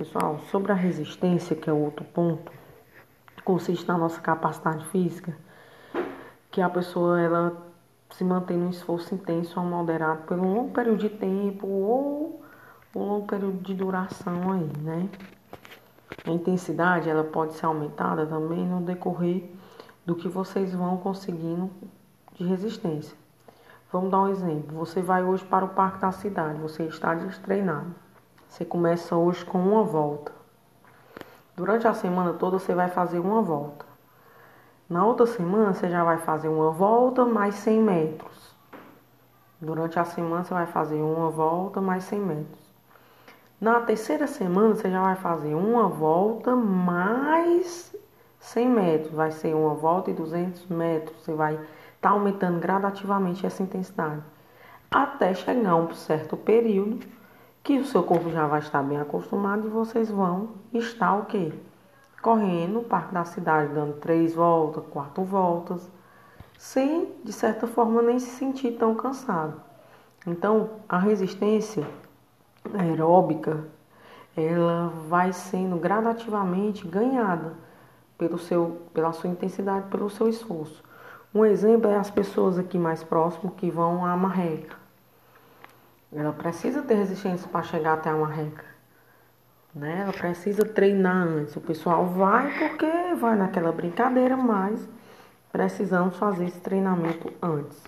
Pessoal, sobre a resistência, que é outro ponto, consiste na nossa capacidade física, que a pessoa ela se mantém num esforço intenso ou moderado por um longo período de tempo ou um longo período de duração aí, né? A intensidade ela pode ser aumentada também no decorrer do que vocês vão conseguindo de resistência. Vamos dar um exemplo. Você vai hoje para o parque da cidade, você está destreinado. Você começa hoje com uma volta. Durante a semana toda você vai fazer uma volta. Na outra semana você já vai fazer uma volta mais 100 metros. Durante a semana você vai fazer uma volta mais 100 metros. Na terceira semana você já vai fazer uma volta mais 100 metros. Vai ser uma volta e 200 metros. Você vai estar tá aumentando gradativamente essa intensidade. Até chegar a um certo período que o seu corpo já vai estar bem acostumado e vocês vão estar o quê? Correndo no parque da cidade, dando três voltas, quatro voltas, sem, de certa forma, nem se sentir tão cansado. Então, a resistência aeróbica, ela vai sendo gradativamente ganhada pelo seu, pela sua intensidade, pelo seu esforço. Um exemplo é as pessoas aqui mais próximas que vão à marreca. Ela precisa ter resistência para chegar até uma reca. Né? Ela precisa treinar antes. O pessoal vai porque vai naquela brincadeira, mas precisamos fazer esse treinamento antes.